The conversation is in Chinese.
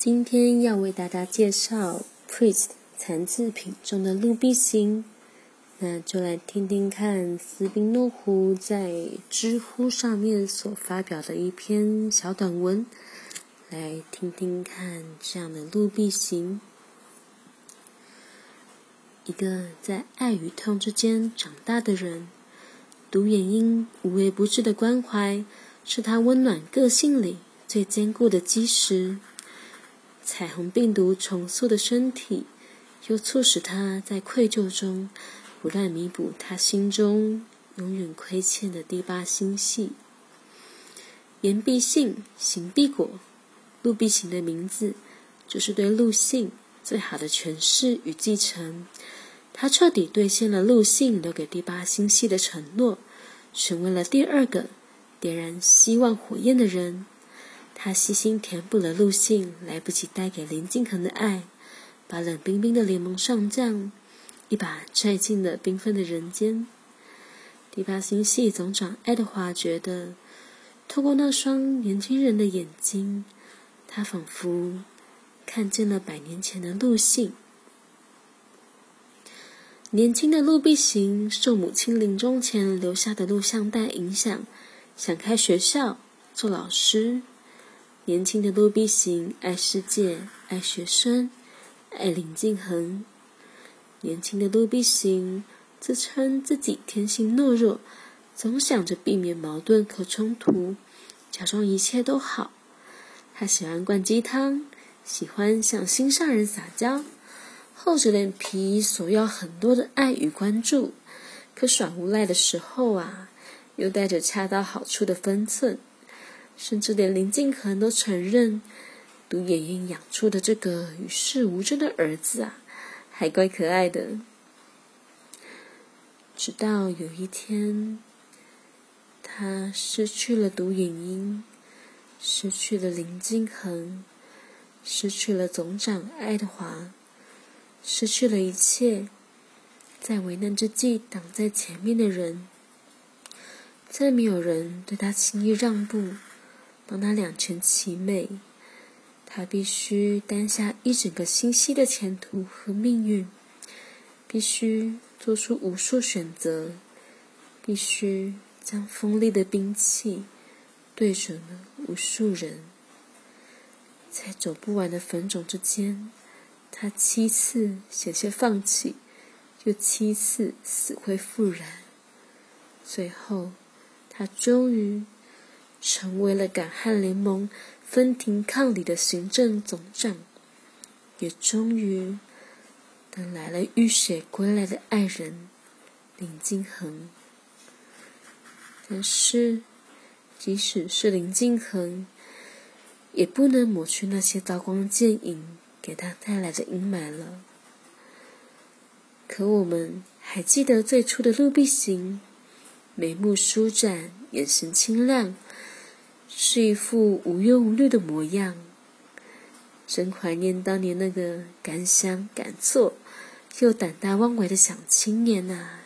今天要为大家介绍《Priest》残次品中的陆必行，那就来听听看斯宾诺夫在知乎上面所发表的一篇小短文，来听听看这样的陆必行，一个在爱与痛之间长大的人，独眼鹰无微不至的关怀，是他温暖个性里最坚固的基石。彩虹病毒重塑的身体，又促使他在愧疚中不断弥补他心中永远亏欠的第八星系。言必信，行必果。陆必行的名字，就是对陆信最好的诠释与继承。他彻底兑现了陆信留给第八星系的承诺，成为了第二个点燃希望火焰的人。他细心填补了陆信来不及带给林敬恒的爱，把冷冰冰的联盟上将一把拽进了缤纷的人间。第八星系总长爱德华觉得，透过那双年轻人的眼睛，他仿佛看见了百年前的陆信。年轻的陆必行受母亲临终前留下的录像带影响，想开学校做老师。年轻的陆必行爱世界，爱学生，爱林敬恒。年轻的陆必行自称自己天性懦弱，总想着避免矛盾和冲突，假装一切都好。他喜欢灌鸡汤，喜欢向心上人撒娇，厚着脸皮索要很多的爱与关注，可耍无赖的时候啊，又带着恰到好处的分寸。甚至连林敬恒都承认，独眼鹰养出的这个与世无争的儿子啊，还怪可爱的。直到有一天，他失去了独眼鹰，失去了林敬恒，失去了总长爱德华，失去了一切，在危难之际挡在前面的人，再没有人对他轻易让步。帮他两全其美，他必须担下一整个星系的前途和命运，必须做出无数选择，必须将锋利的兵器对准了无数人，在走不完的坟冢之间，他七次险些放弃，又七次死灰复燃，最后，他终于。成为了敢汉联盟分庭抗礼的行政总长，也终于等来了浴血归来的爱人林敬恒。但是，即使是林敬恒，也不能抹去那些刀光剑影给他带来的阴霾了。可我们还记得最初的陆碧行，眉目舒展，眼神清亮。是一副无忧无虑的模样，真怀念当年那个敢想敢做又胆大妄为的小青年呐。